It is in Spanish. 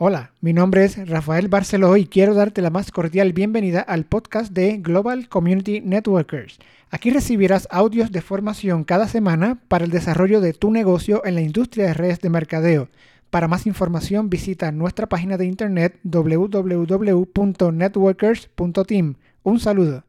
Hola, mi nombre es Rafael Barceló y quiero darte la más cordial bienvenida al podcast de Global Community Networkers. Aquí recibirás audios de formación cada semana para el desarrollo de tu negocio en la industria de redes de mercadeo. Para más información visita nuestra página de internet www.networkers.team. Un saludo.